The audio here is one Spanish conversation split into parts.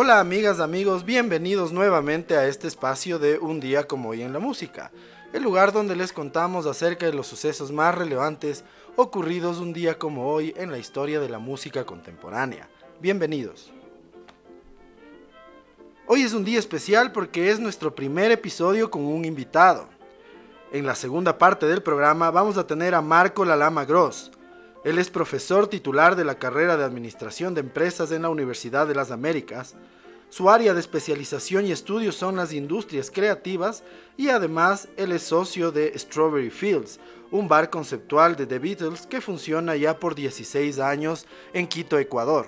Hola amigas, amigos, bienvenidos nuevamente a este espacio de Un día como hoy en la música, el lugar donde les contamos acerca de los sucesos más relevantes ocurridos un día como hoy en la historia de la música contemporánea. Bienvenidos. Hoy es un día especial porque es nuestro primer episodio con un invitado. En la segunda parte del programa vamos a tener a Marco Lalama Gross. Él es profesor titular de la carrera de Administración de Empresas en la Universidad de las Américas. Su área de especialización y estudios son las industrias creativas y además él es socio de Strawberry Fields, un bar conceptual de The Beatles que funciona ya por 16 años en Quito, Ecuador.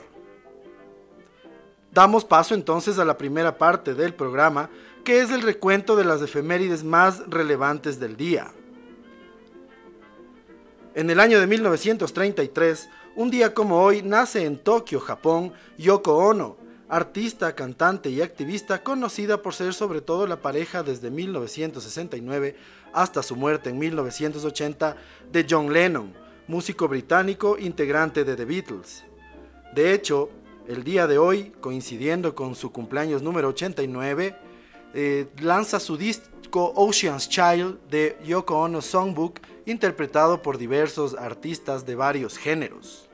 Damos paso entonces a la primera parte del programa que es el recuento de las efemérides más relevantes del día. En el año de 1933, un día como hoy, nace en Tokio, Japón, Yoko Ono, artista, cantante y activista conocida por ser sobre todo la pareja desde 1969 hasta su muerte en 1980 de John Lennon, músico británico integrante de The Beatles. De hecho, el día de hoy, coincidiendo con su cumpleaños número 89, eh, lanza su disco Ocean's Child de Yoko Ono Songbook, interpretado por diversos artistas de varios géneros.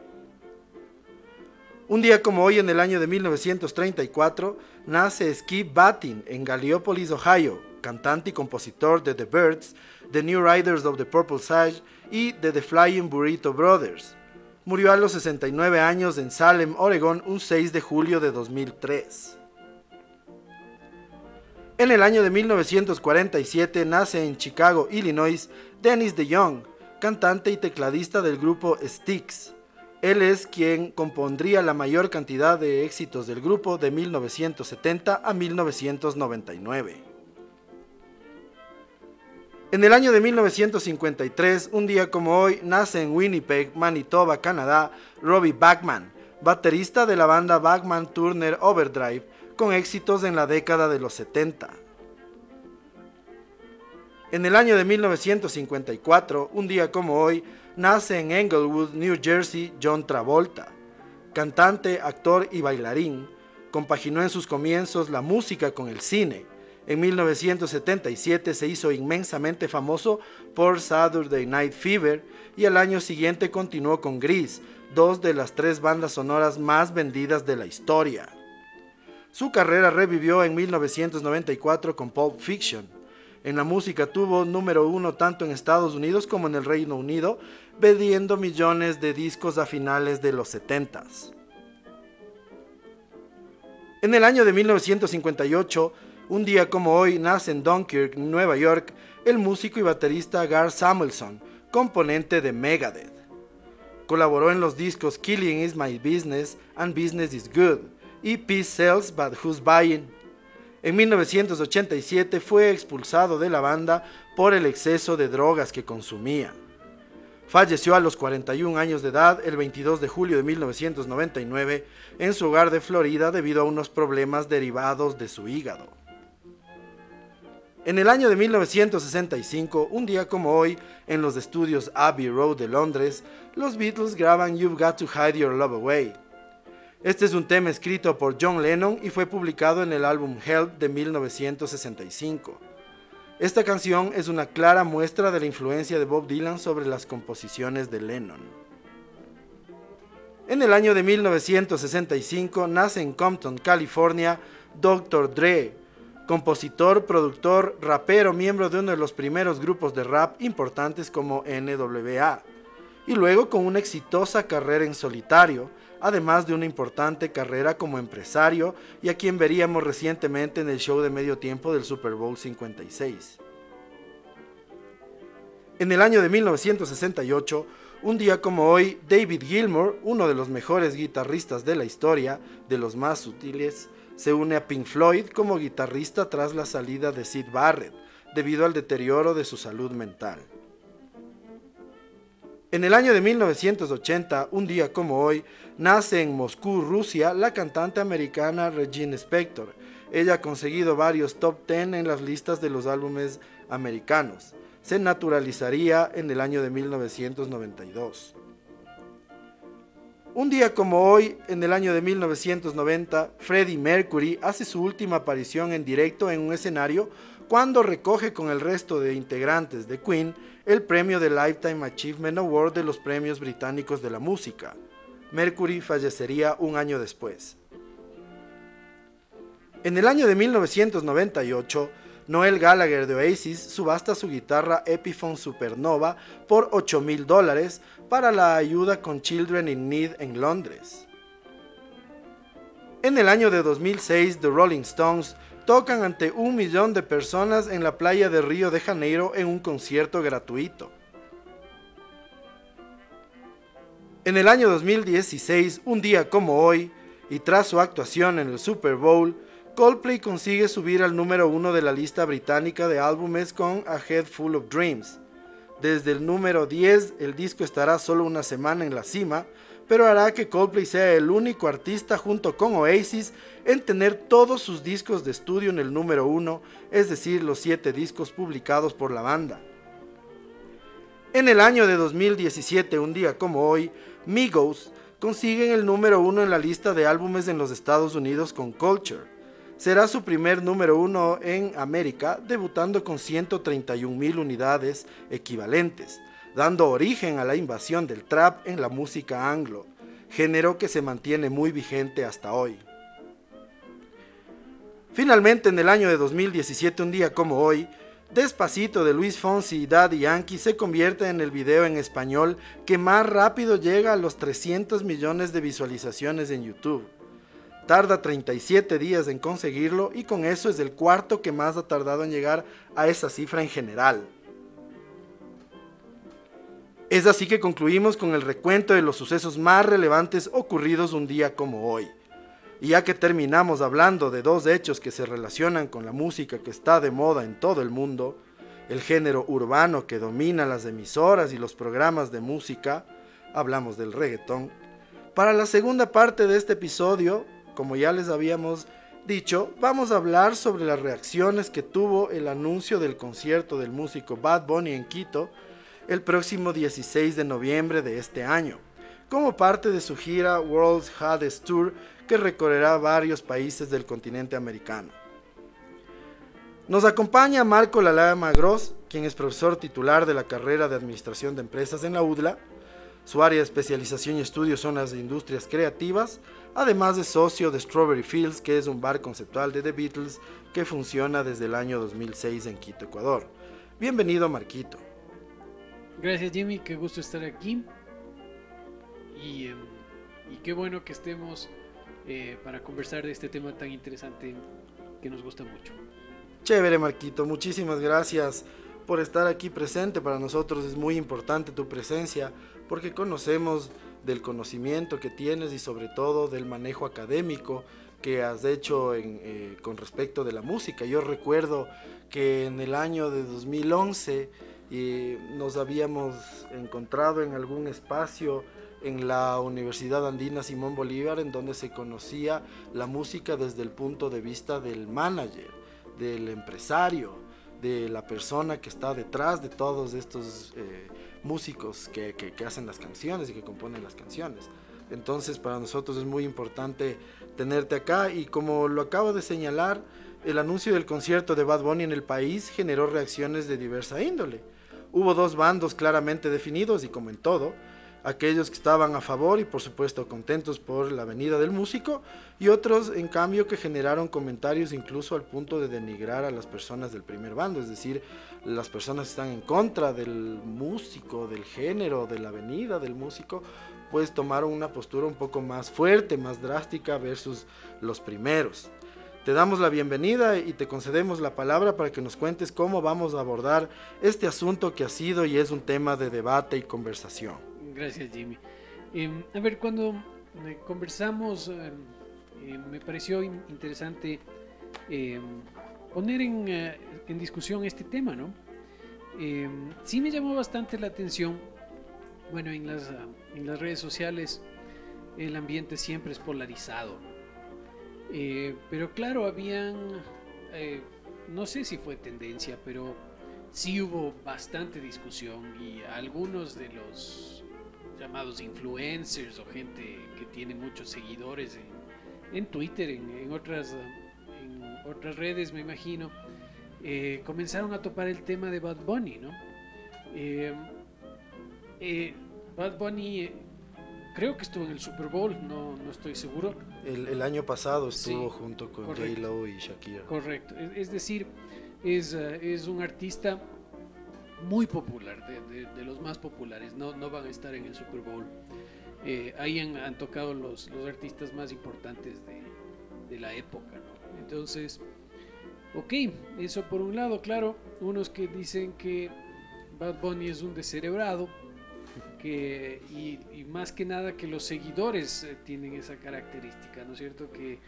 Un día como hoy, en el año de 1934, nace Skip Battin en Gallipolis, Ohio, cantante y compositor de The Birds, The New Riders of the Purple Sage y The Flying Burrito Brothers. Murió a los 69 años en Salem, Oregon, un 6 de julio de 2003. En el año de 1947 nace en Chicago, Illinois, Dennis DeYoung, cantante y tecladista del grupo Styx. Él es quien compondría la mayor cantidad de éxitos del grupo de 1970 a 1999. En el año de 1953, un día como hoy, nace en Winnipeg, Manitoba, Canadá, Robbie Bachman, baterista de la banda Bachman Turner Overdrive, con éxitos en la década de los 70. En el año de 1954, un día como hoy, nace en Englewood, New Jersey, John Travolta. Cantante, actor y bailarín, compaginó en sus comienzos la música con el cine. En 1977 se hizo inmensamente famoso por Saturday Night Fever y al año siguiente continuó con Grease, dos de las tres bandas sonoras más vendidas de la historia. Su carrera revivió en 1994 con Pulp Fiction. En la música tuvo número uno tanto en Estados Unidos como en el Reino Unido, vendiendo millones de discos a finales de los 70 En el año de 1958, un día como hoy, nace en Dunkirk, Nueva York, el músico y baterista Gar Samuelson, componente de Megadeth. Colaboró en los discos Killing is My Business and Business is Good Peace Sells But Who's Buying. En 1987 fue expulsado de la banda por el exceso de drogas que consumía. Falleció a los 41 años de edad el 22 de julio de 1999 en su hogar de Florida debido a unos problemas derivados de su hígado. En el año de 1965, un día como hoy, en los estudios Abbey Road de Londres, los Beatles graban You've Got to Hide Your Love Away, este es un tema escrito por John Lennon y fue publicado en el álbum Help de 1965. Esta canción es una clara muestra de la influencia de Bob Dylan sobre las composiciones de Lennon. En el año de 1965 nace en Compton, California, Dr. Dre, compositor, productor, rapero, miembro de uno de los primeros grupos de rap importantes como NWA, y luego con una exitosa carrera en solitario, además de una importante carrera como empresario y a quien veríamos recientemente en el show de medio tiempo del Super Bowl 56. En el año de 1968, un día como hoy, David Gilmour, uno de los mejores guitarristas de la historia, de los más sutiles, se une a Pink Floyd como guitarrista tras la salida de Sid Barrett, debido al deterioro de su salud mental. En el año de 1980, un día como hoy, nace en Moscú, Rusia, la cantante americana Regina Spector. Ella ha conseguido varios top 10 en las listas de los álbumes americanos. Se naturalizaría en el año de 1992. Un día como hoy, en el año de 1990, Freddie Mercury hace su última aparición en directo en un escenario cuando recoge con el resto de integrantes de Queen el premio de Lifetime Achievement Award de los premios británicos de la música. Mercury fallecería un año después. En el año de 1998, Noel Gallagher de Oasis subasta su guitarra Epiphone Supernova por 8 mil dólares para la ayuda con Children in Need en Londres. En el año de 2006, The Rolling Stones tocan ante un millón de personas en la playa de Río de Janeiro en un concierto gratuito. En el año 2016, un día como hoy, y tras su actuación en el Super Bowl, Coldplay consigue subir al número uno de la lista británica de álbumes con A Head Full of Dreams. Desde el número 10 el disco estará solo una semana en la cima, pero hará que Coldplay sea el único artista junto con Oasis en tener todos sus discos de estudio en el número 1, es decir, los 7 discos publicados por la banda. En el año de 2017, un día como hoy, Migos consiguen el número 1 en la lista de álbumes en los Estados Unidos con Culture será su primer número uno en América, debutando con 131 mil unidades equivalentes, dando origen a la invasión del trap en la música anglo, género que se mantiene muy vigente hasta hoy. Finalmente, en el año de 2017, un día como hoy, Despacito de Luis Fonsi y Daddy Yankee se convierte en el video en español que más rápido llega a los 300 millones de visualizaciones en YouTube. Tarda 37 días en conseguirlo y con eso es el cuarto que más ha tardado en llegar a esa cifra en general. Es así que concluimos con el recuento de los sucesos más relevantes ocurridos un día como hoy. Y ya que terminamos hablando de dos hechos que se relacionan con la música que está de moda en todo el mundo, el género urbano que domina las emisoras y los programas de música, hablamos del reggaetón, para la segunda parte de este episodio como ya les habíamos dicho, vamos a hablar sobre las reacciones que tuvo el anuncio del concierto del músico Bad Bunny en Quito el próximo 16 de noviembre de este año, como parte de su gira World's Hardest Tour que recorrerá varios países del continente americano. Nos acompaña Marco Lalama Gross, quien es profesor titular de la carrera de Administración de Empresas en la UDLA. Su área de especialización y estudio son las industrias creativas, además de socio de Strawberry Fields, que es un bar conceptual de The Beatles que funciona desde el año 2006 en Quito, Ecuador. Bienvenido, Marquito. Gracias, Jimmy, qué gusto estar aquí. Y, em, qué bueno que estemos eh, para conversar de este tema tan interesante que nos gusta mucho. Chévere, Marquito, muchísimas gracias por estar aquí presente. Para nosotros es muy importante tu presencia porque conocemos del conocimiento que tienes y sobre todo del manejo académico que has hecho eh, con respecto de la música. Yo recuerdo que en el año de 2011 eh, nos habíamos encontrado en algún espacio en la Universidad Andina Simón Bolívar en donde se conocía la música desde el punto de vista del manager, del empresario, de la persona que está detrás de todos estos... Eh, músicos que, hacen las canciones y que componen las canciones. Entonces para nosotros es muy importante tenerte acá y como lo acabo de señalar, el anuncio del concierto de Bad Bunny en el país generó reacciones de diversa índole. Hubo dos bandos claramente definidos y como en todo, aquellos que estaban a favor y por supuesto contentos por la venida del músico y otros en cambio que generaron comentarios incluso al punto de denigrar a las personas del primer bando, es decir, las personas que están en contra del músico, del género, de la venida del músico, pues tomaron una postura un poco más fuerte, más drástica versus los primeros. Te damos la bienvenida y te concedemos la palabra para que nos cuentes cómo vamos a abordar este asunto que ha sido y es un tema de debate y conversación. Gracias, Jimmy. Em, a ver, cuando eh, conversamos, em, em, me pareció interesante poner eh, en, discusión este tema, ¿no? sí me llamó bastante la atención. Bueno, en las, en las redes sociales el ambiente siempre es polarizado. Eh, pero claro, habían, no sé si fue tendencia, pero sí hubo bastante discusión y algunos de los llamados influencers o gente que tiene muchos seguidores en, en Twitter, en, en, otras, en otras redes, me imagino, eh, comenzaron a topar el tema de Bad Bunny, ¿no? Eh, eh, Bad Bunny creo que estuvo en el Super Bowl, no, no estoy seguro. El, el año pasado estuvo sí, junto con J-Lo y Shakira. Correcto, es, es decir, es, uh, es, un artista muy popular, de, de, de, los más populares, no, no van a estar en el Super Bowl. Eh, ahí han, han, tocado los, los artistas más importantes de, de la época, ¿no? Entonces, ok, eso por un lado, claro, unos que dicen que Bad Bunny es un descerebrado, y, más que nada que los seguidores eh, tienen esa característica, ¿no es cierto? Que,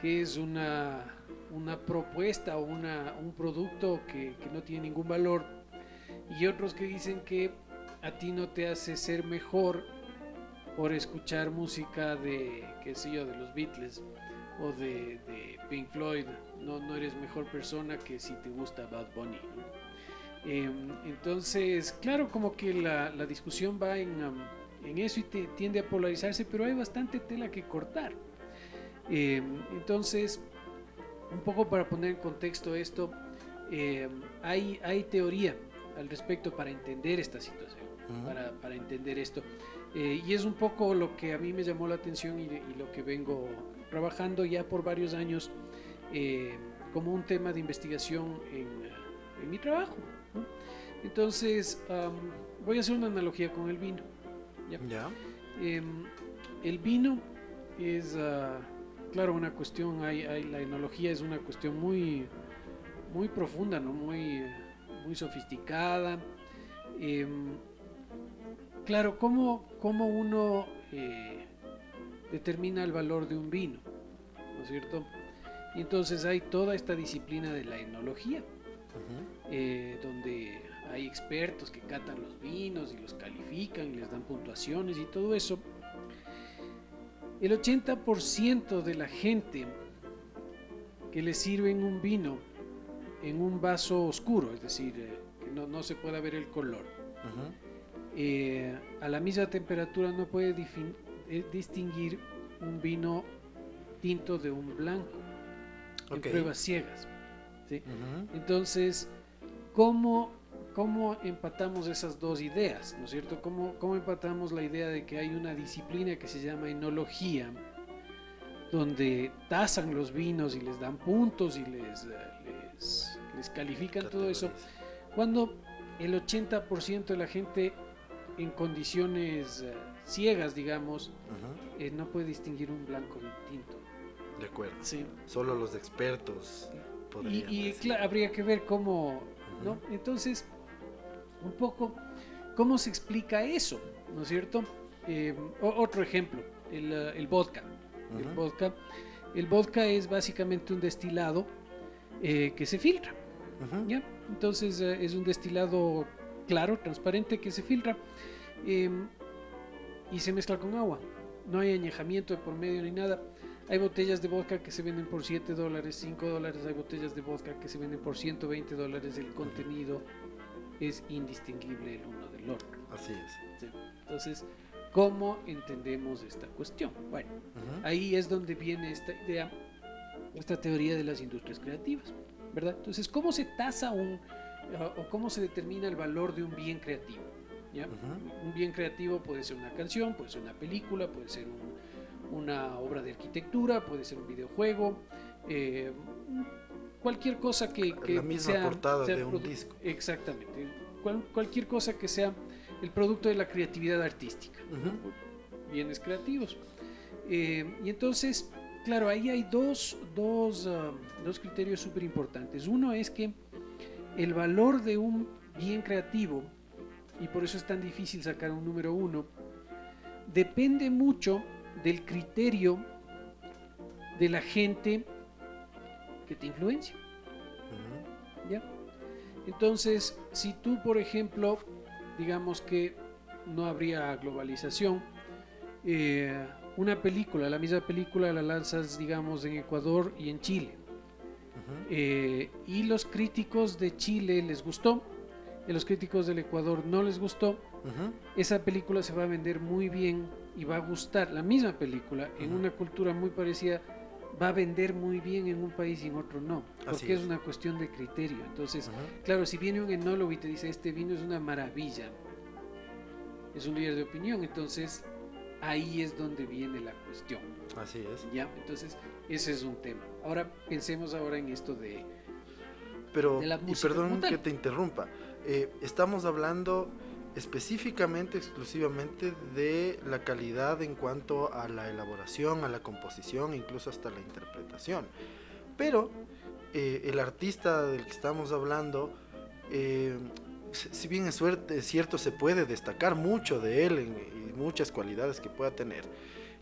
que es una, una propuesta o una, un producto que, que, no tiene ningún valor. Y otros que dicen que a ti no te hace ser mejor por escuchar música de, qué sé yo, de los Beatles o de, de Pink Floyd. No, no eres mejor persona que si te gusta Bad Bunny. ¿no? Eh, entonces, claro, como que la, la discusión va en, um, en eso y te, tiende a polarizarse, pero hay bastante tela que cortar. Eh, entonces, un poco para poner en contexto esto, eh, hay, hay teoría al respecto para entender esta situación, uh -huh. para, para, entender esto. Eh, y es un poco lo que a mí me llamó la atención y, y lo que vengo trabajando ya por varios años como un tema de investigación en, en mi trabajo. Entonces, um, voy a hacer una analogía con el vino. ¿ya? Eh, el vino es, uh, claro, una cuestión, hay, hay, la enología es una cuestión muy, muy profunda, ¿no? muy, muy sofisticada. Eh, claro, ¿cómo, cómo uno eh, determina el valor de un vino? ¿No es cierto? Y entonces hay toda esta disciplina de la enología. Uh -huh. eh, donde hay expertos que catan los vinos y los califican y les dan puntuaciones y todo eso. El 80% de la gente que le sirven un vino en un vaso oscuro, es decir, eh, que no, no, se pueda ver el color, uh -huh. eh, a la misma temperatura no puede eh, distinguir un vino tinto de un blanco okay. en pruebas ciegas. ¿sí? Uh -huh. Entonces, ¿cómo, ¿cómo empatamos esas dos ideas? ¿No es cierto? ¿Cómo, ¿Cómo empatamos la idea de que hay una disciplina que se llama enología, donde tasan los vinos y les dan puntos y les, les, les califican todo eso, cuando el 80% de la gente en condiciones uh, ciegas, digamos, uh -huh. eh, no puede distinguir un blanco de un tinto. De acuerdo. Sí. Solo los expertos. Y, y claro, habría que ver cómo, uh -huh. ¿no? Entonces, un poco, ¿cómo se explica eso? ¿No es cierto? Eh, otro ejemplo, el, uh, el vodka. Uh -huh. El vodka. El vodka es básicamente un destilado eh, que se filtra. ¿ya? Entonces eh, es un destilado claro, transparente, que se filtra em, y se mezcla con agua. No hay añejamiento por medio ni nada hay botellas de vodka que se venden por 7 dólares, 5 dólares, hay botellas de vodka que se venden por 120 dólares, el contenido es indistinguible el uno del otro. Así es. Sí. Entonces, ¿cómo entendemos esta cuestión? Bueno, uh -huh. ahí es donde viene esta idea, esta teoría de las industrias creativas, ¿verdad? Entonces, ¿cómo se tasa un, o cómo se determina el valor de un bien creativo? ¿ya? Uh -huh. Un bien creativo puede ser una canción, puede ser una película, puede ser un una obra de arquitectura, puede ser un videojuego, eh, cualquier cosa que, que la misma sea, portada sea de un disco. Exactamente, Cual, cualquier cosa que sea el producto de la creatividad artística, uh -huh. bienes creativos. Eh, y entonces, claro, ahí hay dos, dos, uh, dos criterios súper importantes. Uno es que el valor de un bien creativo, y por eso es tan difícil sacar un número uno, depende mucho del criterio de la gente que te influencia. Uh -huh. ¿Ya? Entonces, si tú, por ejemplo, digamos que no habría globalización, eh, una película, la misma película la lanzas, digamos, en Ecuador y en Chile. Uh -huh. eh, y los críticos de Chile les gustó a los críticos del Ecuador no les gustó, esa película se va a vender muy bien y va a gustar. La misma película, en una cultura muy parecida, va a vender muy bien en un país y en otro no. Porque es. es. una cuestión de criterio. Entonces, claro, si viene un enólogo y te dice, este vino es una maravilla, es un líder de opinión, entonces ahí es donde viene la cuestión. Así es. ¿ya? Entonces, ese es un tema. Ahora, pensemos ahora en esto de... Pero, de la y música perdón como tal. que te interrumpa, eh, estamos hablando específicamente, exclusivamente de la calidad en cuanto a la elaboración, a la composición, incluso hasta la interpretación. Pero eh, el artista del que estamos hablando, eh, si bien es, cierto, se puede destacar mucho de él en- muchas cualidades que pueda tener,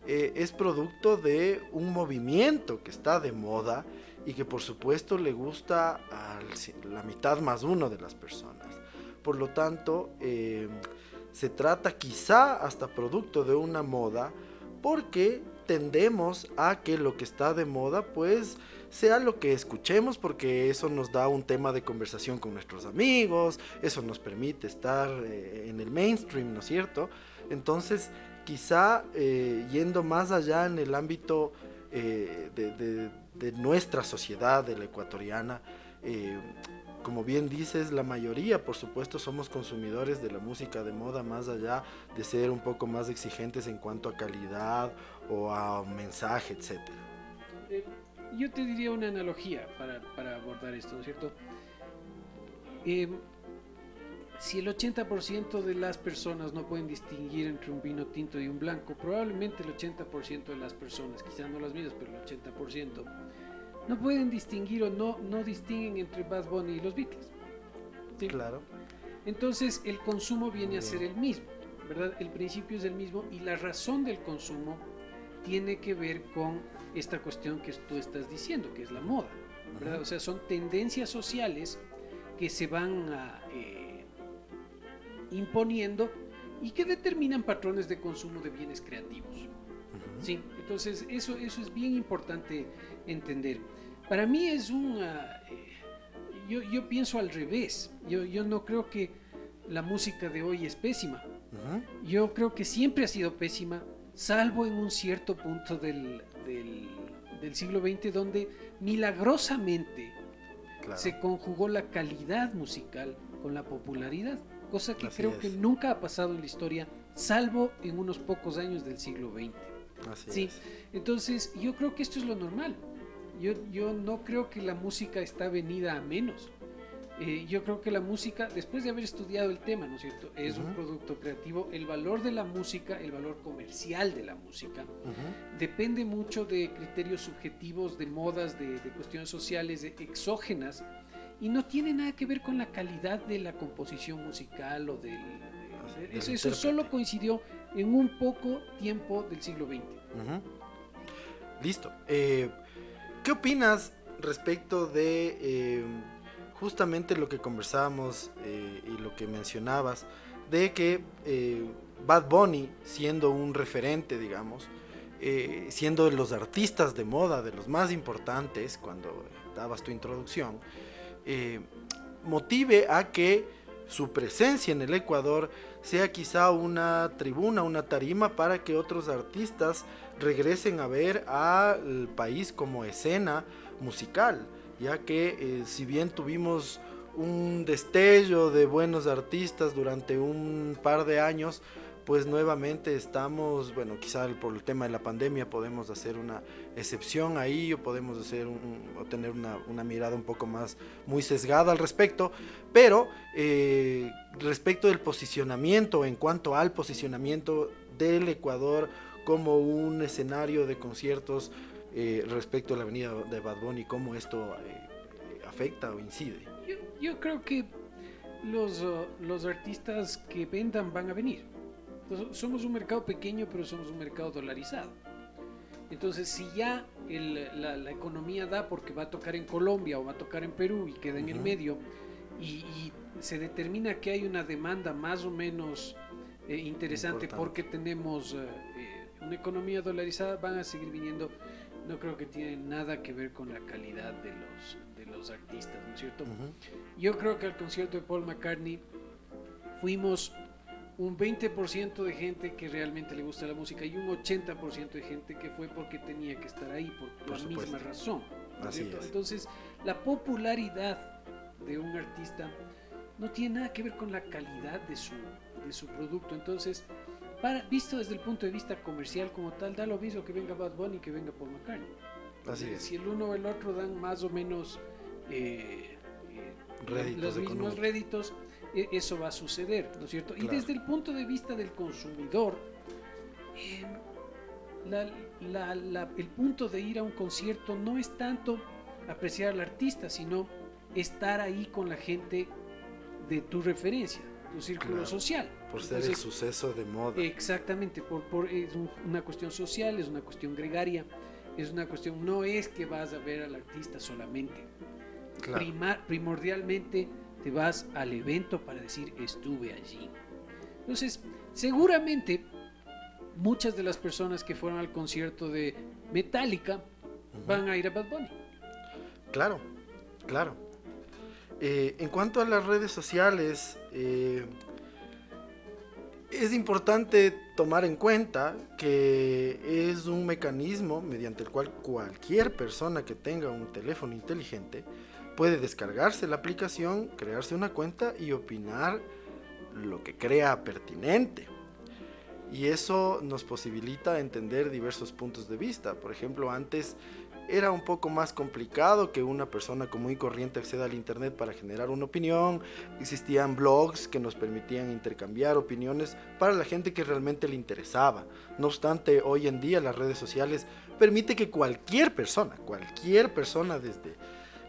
eh, es producto de un movimiento que está de moda y que por supuesto le gusta a la mitad más uno de las personas. Por lo tanto, eh, se trata quizá hasta producto de una moda porque tendemos a que lo que está de moda pues sea lo que escuchemos porque eso nos da un tema de conversación con nuestros amigos, eso nos permite estar eh, en el mainstream, ¿no es cierto? Entonces, quizá eh, yendo más allá en el ámbito de, de- nuestra sociedad, de la ecuatoriana, como bien dices, la mayoría, por supuesto, somos consumidores de la música de moda, más allá de ser un poco más exigentes en cuanto a calidad o a mensaje, etcétera. eh, yo te diría una analogía para, para abordar esto, ¿no es cierto? Eh, si el 80% de las personas no pueden distinguir entre un vino tinto y un blanco, probablemente el 80% de las personas, quizás no las mismas, pero el 80%, no pueden distinguir o no, no distinguen entre Bad Bunny y los Beatles. ¿sí? Claro. Entonces el consumo viene a ser el mismo, ¿verdad? El principio es el mismo y la razón del consumo tiene que ver con esta cuestión que tú estás diciendo, que es la moda, ¿verdad? O sea, son tendencias sociales que se van a, eh, imponiendo y que determinan patrones de consumo de bienes creativos. Sí, entonces eso, eso es bien importante entender. Para mí es un... ah, eh, yo, yo pienso al revés. Yo, yo no creo que la música de hoy es pésima. Yo creo que siempre ha sido pésima, salvo en un cierto punto del, del, del siglo XX donde milagrosamente Claro. se conjugó la calidad musical con la popularidad, cosa que Así creo es. que nunca ha pasado en la historia, salvo en unos pocos años del siglo XX. Así Sí, es. entonces yo creo que esto es lo normal. Yo, yo no creo que la música está venida a menos. Eh, yo creo que la música, después de haber estudiado el tema, ¿no es cierto? Es un Ujú. producto creativo. El valor de la música, el valor comercial de la música, Ujú. depende mucho de criterios subjetivos, de modas, de, de cuestiones sociales, de exógenas, y no tiene nada que ver con la calidad de la composición musical o del... Así, de- eso, eso solo coincidió en un poco tiempo del siglo XX. Listo. Eh, ¿Qué opinas respecto de eh, justamente lo que conversábamos eh, y lo que mencionabas, de que Bad Bunny, siendo un referente, digamos, siendo de los artistas de moda, de los más importantes, cuando dabas tu introducción, motive a que su presencia en el Ecuador sea quizá una tribuna, una tarima para que otros artistas regresen a ver al país como escena musical, ya que eh, si bien tuvimos un destello de buenos artistas durante un par de años, pues nuevamente estamos, bueno, quizá por el tema de la pandemia podemos hacer una excepción ahí o podemos hacer un, o tener una, una mirada un poco más muy sesgada al respecto, pero eh, respecto del posicionamiento, en cuanto al posicionamiento del Ecuador como un escenario de conciertos eh, respecto a la avenida de Bad Bunny, cómo esto eh, afecta o incide. Yo, yo creo que los, los artistas que vendan van a venir. Entonces, somos un mercado pequeño, pero somos un mercado dolarizado. Entonces, si ya el- la, la economía da porque va a tocar en Colombia o va a tocar en Perú y queda en el medio, y, y se determina que hay una demanda más o menos eh, interesante Importante. porque tenemos eh, eh, una economía dolarizada, van a seguir viniendo. No creo que tiene nada que ver con la calidad de los, de los los artistas, ¿no es cierto? Yo creo que al concierto de Paul McCartney fuimos un 20% de gente que realmente le gusta la música y un 80% de gente que fue porque tenía que estar ahí por, la misma razón. Entonces, la popularidad de un artista no tiene nada que ver con la calidad de su, de su producto. Entonces, para, visto desde el punto de vista comercial como tal, da lo mismo que venga Bad Bunny que venga Paul McCartney. Así es. Si el uno o el otro dan más o menos eh, eh, los mismos réditos, eso va a suceder, ¿no es cierto? Y desde el punto de vista del consumidor, em, el punto de ir a un concierto no es tanto apreciar al artista, sino estar ahí con la gente de tu referencia, tu círculo social. Por ser el suceso de moda. Exactamente, por, por, es una cuestión social, es una cuestión gregaria, es una cuestión, no es que vas a ver al artista solamente. primordialmente te vas al evento para decir estuve allí. Entonces, seguramente muchas de las personas que fueron al concierto de Metallica van a ir a Bad Bunny. Claro, claro. Eh, en cuanto a las redes sociales, eh, es importante tomar en cuenta que es un mecanismo mediante el cual cualquier persona que tenga un teléfono inteligente puede descargarse la aplicación, crearse una cuenta y opinar lo que crea pertinente. Y eso nos posibilita entender diversos puntos de vista. Por ejemplo, antes era un poco más complicado que una persona común y corriente acceda al Internet para generar una opinión. Existían blogs que nos permitían intercambiar opiniones para la gente que realmente le interesaba. No obstante, hoy en día las redes sociales permite que cualquier persona, cualquier persona desde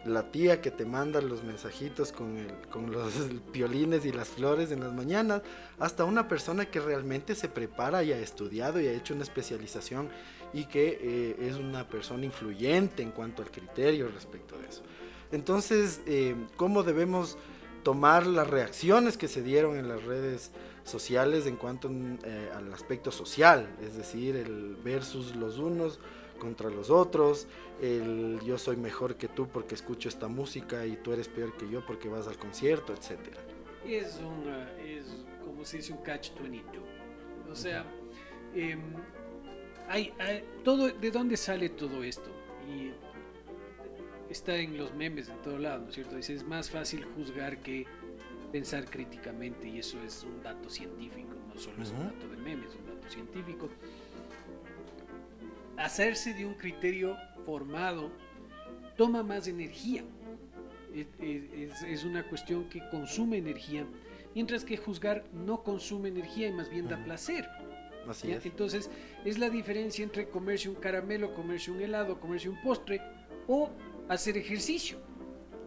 la tía que te manda los mensajitos con, el, con los violines y las flores en las mañanas, hasta una persona que realmente se prepara y ha estudiado y ha hecho una especialización y que eh, es una persona influyente en cuanto al criterio respecto de eso. Entonces, eh, ¿cómo debemos tomar las reacciones que se dieron en las redes sociales en cuanto eh, al aspecto social? Es decir, el versus los unos contra los otros, el yo soy mejor que tú porque escucho esta música y tú eres peor que yo porque vas al concierto, etc. Es, una, es como se dice un catch-22. O sea, em, hay, todo, ¿de dónde sale todo esto? Y está en los memes de todo lado, ¿no es cierto? Dice, es más fácil juzgar que pensar críticamente y eso es un dato científico, no solo es un dato de memes, es un dato científico hacerse de un criterio formado toma más energía. Es, una cuestión que consume energía, mientras que juzgar no consume energía y más bien da placer. Entonces, es la diferencia entre comerse un caramelo, comerse un helado, comerse un postre o hacer ejercicio.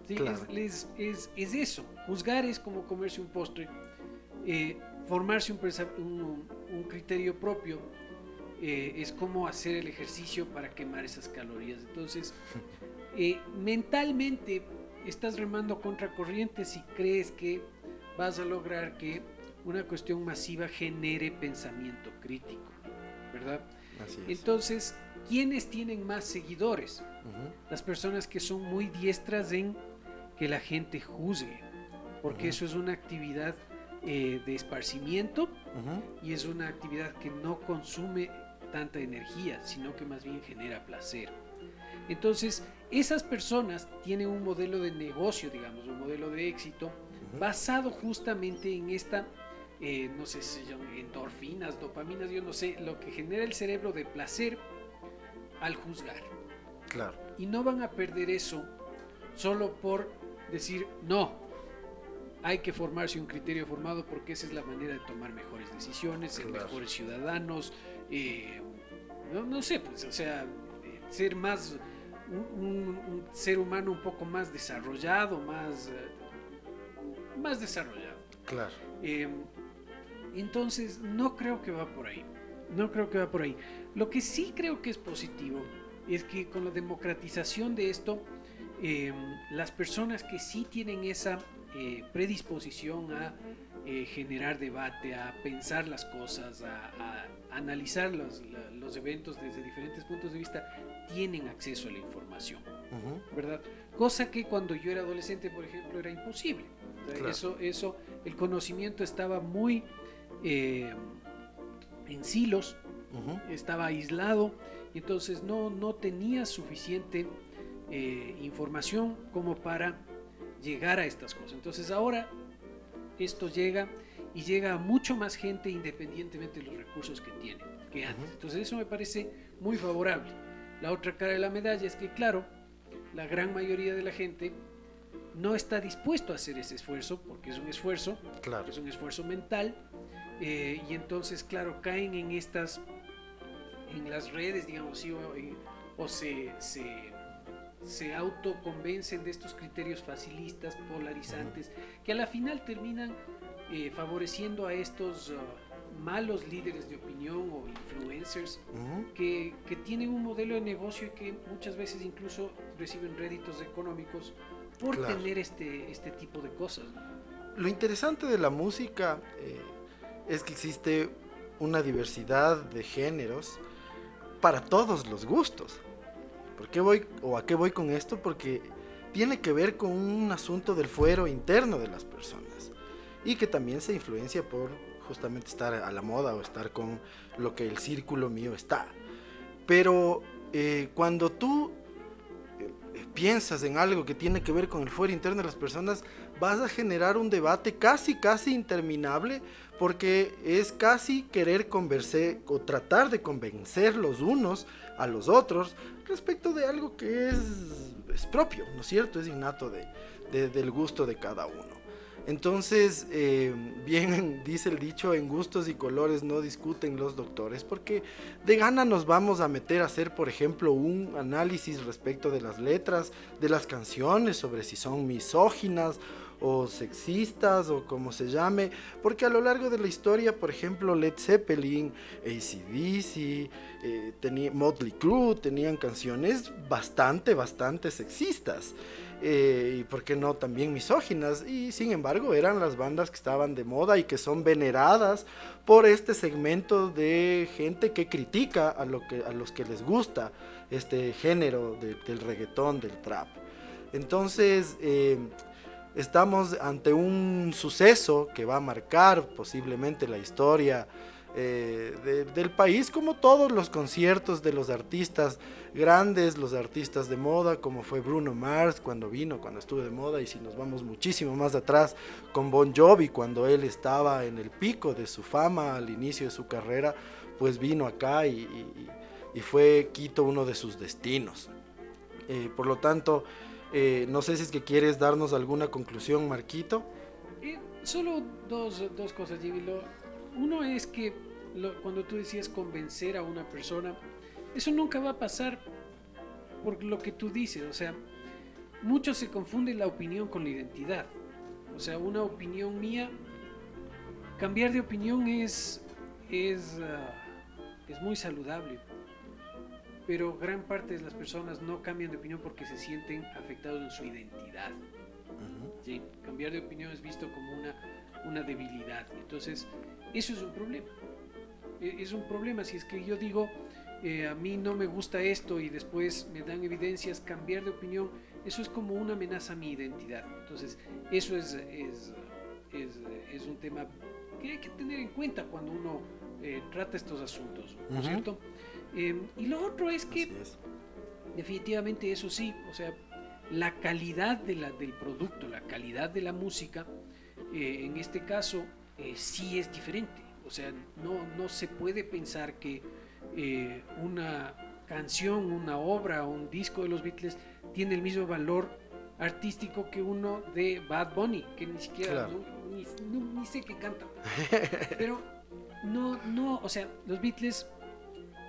Es, eso. Juzgar es como comerse un postre. Eh, formarse un, un criterio propio eh, es como hacer el ejercicio para quemar esas calorías. Entonces, eh, mentalmente estás remando contra corriente si crees que vas a lograr que una cuestión masiva genere pensamiento crítico, ¿verdad? Entonces, ¿quiénes tienen más seguidores? Las personas que son muy diestras en que la gente juzgue, porque eso es una actividad eh, de esparcimiento y es una actividad que no consume tanta energía, sino que más bien genera placer. Entonces, esas personas tienen un modelo de negocio, digamos, un modelo de éxito, basado justamente en esta, eh, no sé si se llaman endorfinas, dopaminas, yo no sé, lo que genera el cerebro de placer al juzgar. Claro. Y no van a perder eso solo por decir, no, hay que formarse un criterio formado porque esa es la manera de tomar mejores decisiones, ser mejores ciudadanos, eh, no, sé, pues, o sea, eh, ser más, un, ser humano un poco más desarrollado, más, eh, más desarrollado. Claro. entonces, no creo que va por ahí. No creo que va por ahí. Lo que sí creo que es positivo es que con la democratización de esto, las personas que sí tienen esa predisposición a generar debate, a pensar las cosas, a, analizar los, los eventos desde diferentes puntos de vista, tienen acceso a la información, ¿verdad? Cosa que cuando yo era adolescente, por ejemplo, era imposible. Eso, eso, el conocimiento estaba muy eh, en silos, estaba aislado, y entonces no, no tenía suficiente eh, información como para llegar a estas cosas. Entonces ahora esto llega y llega a mucho más gente independientemente de los recursos que tiene que antes. Entonces eso me parece muy favorable. La otra cara de la medalla es que, claro, la gran mayoría de la gente no está dispuesto a hacer ese esfuerzo, porque es un esfuerzo, claro. es un esfuerzo mental, eh, y entonces, claro, caen en estas, en las redes, digamos o, se, se, se, autoconvencen de estos criterios facilistas, polarizantes, que a la final terminan eh, favoreciendo a estos uh, malos líderes de opinión o influencers que, que tienen un modelo de negocio y que muchas veces incluso reciben réditos económicos por tener este, este tipo de cosas. Lo interesante de la música eh, es que existe una diversidad de géneros para todos los gustos. ¿Por qué voy o a qué voy con esto? Porque tiene que ver con un asunto del fuero interno de las personas y que también se influencia por justamente estar a la moda o estar con lo que el círculo mío está. Pero eh, cuando tú piensas en algo que tiene que ver con el fuero interno de las personas, vas a generar un debate casi, casi interminable, porque es casi querer convencer o tratar de convencer los unos a los otros respecto de algo que es, propio, ¿no es cierto? Es innato del gusto de cada uno. Entonces, eh, bien dice el dicho, en gustos y colores no discuten los doctores, porque de gana nos vamos a meter a hacer, por ejemplo, un análisis respecto de las letras de las canciones, sobre si son misóginas o sexistas o como se llame, porque a lo largo de la historia, por ejemplo, Led Zeppelin, ACDC, eh, Motley Crue tenían canciones bastante, bastante sexistas. Eh, y por qué no también misóginas, y sin embargo eran las bandas que estaban de moda y que son veneradas por este segmento de gente que critica a, lo que, a los que les gusta este género del reggaetón, del trap. Entonces, eh, estamos ante un suceso que va a marcar posiblemente la historia eh, del país, como todos los conciertos de los artistas grandes, los artistas de moda, como fue Bruno Mars cuando vino, cuando estuvo de moda, y si nos vamos muchísimo más atrás, con Bon Jovi, cuando él estaba en el pico de su fama al inicio de su carrera, pues vino acá y, fue Quito uno de sus destinos. Eh, por lo tanto, eh, no sé si es que quieres darnos alguna conclusión, Marquito. solo dos, dos cosas, Jimmy. Uno es que cuando tú decías convencer a una persona, eso nunca va a pasar por lo que tú dices. O sea, mucho se confunde la opinión con la identidad. O sea, una opinión mía, cambiar de opinión es, es, ah, es muy saludable. Pero gran parte de las personas no cambian de opinión porque se sienten afectados en su identidad. ¿Sí? Cambiar de opinión es visto como una, una debilidad. Entonces, eso es un problema. E, es un problema si es que yo digo, eh, a mí no me gusta esto y después me dan evidencias, cambiar de opinión, eso es como una amenaza a mi identidad. Entonces, eso es, es, es, un tema que hay que tener en cuenta cuando uno eh, trata estos asuntos, ¿no es cierto? Em, y lo otro es que, definitivamente, eso sí, o sea, la calidad de la, del producto, la calidad de la música, eh, en este caso, sí es diferente. O sea, no, no se puede pensar que eh, una canción, una obra, un disco de los Beatles tiene el mismo valor artístico que uno de Bad Bunny, que ni siquiera, ni, sé qué canta. Pero no, no, o sea, los Beatles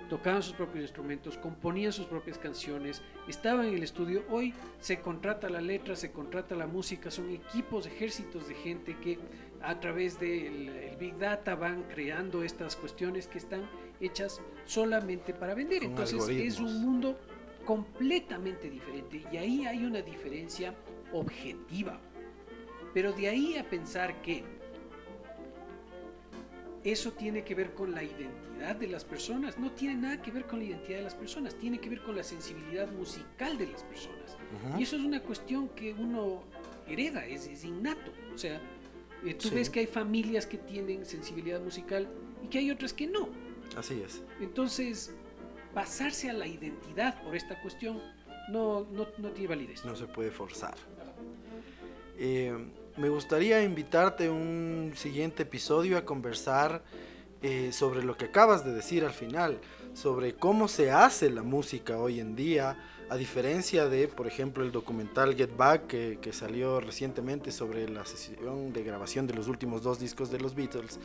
tocaban sus propios instrumentos, componían sus propias canciones, estaban en el estudio. Hoy se contrata la letra, se contrata la música, son equipos, ejércitos de gente que a través del Big Data van creando estas cuestiones que están hechas solamente para vender. Entonces es un mundo completamente diferente y ahí hay una diferencia objetiva. Pero de ahí a pensar que eso tiene que ver con la identidad de las personas. No tiene nada que ver con la identidad de las personas, tiene que ver con la sensibilidad musical de las personas. Y eso es una cuestión que uno hereda, es, es innato. O sea, eh, tú ves que hay familias que tienen sensibilidad musical y que hay otras que no. Así es. Entonces, pasarse a la identidad por esta cuestión no, no, no tiene validez. No se puede forzar. Eh, me gustaría invitarte un siguiente episodio a conversar eh, sobre lo que acabas de decir al final, sobre cómo se hace la música hoy en día, a diferencia de, por ejemplo, el documental Get Back que, salió recientemente sobre la sesión de grabación de los últimos dos discos de los Beatles,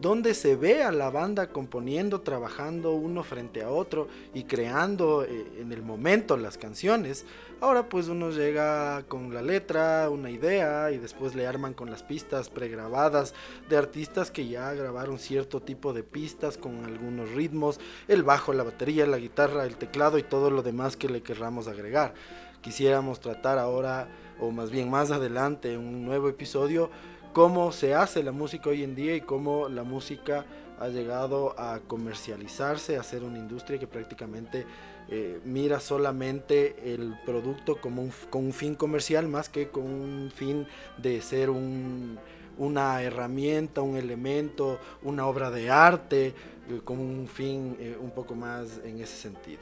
donde se ve a la banda componiendo, trabajando uno frente a otro y creando eh, en el momento las canciones. Ahora pues uno llega con la letra, una idea y después le arman con las pistas pregrabadas de artistas que ya grabaron cierto tipo de pistas con algunos ritmos, el bajo, la batería, la guitarra, el teclado y todo lo demás que le querramos agregar. Quisiéramos tratar ahora, o más bien más adelante, un nuevo episodio cómo se hace la música hoy en día y cómo la música ha llegado a comercializarse, a ser una industria que prácticamente eh, mira solamente el producto como un, con un fin comercial más que con un fin de ser una herramienta, un elemento, una obra de arte, eh, con un fin eh, un poco más en ese sentido.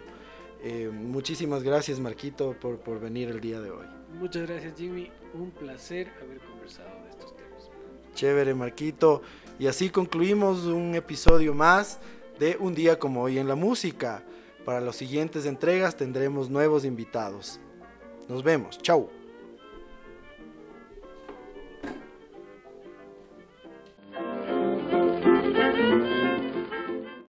muchísimas gracias Marquito por, por venir el día de hoy. Muchas gracias Jimmy, un placer haber conversado de estos temas. Chévere, Marquito. Y así concluimos un episodio más de Un día como hoy en la música. Para las siguientes entregas tendremos nuevos invitados. Nos vemos. Chau.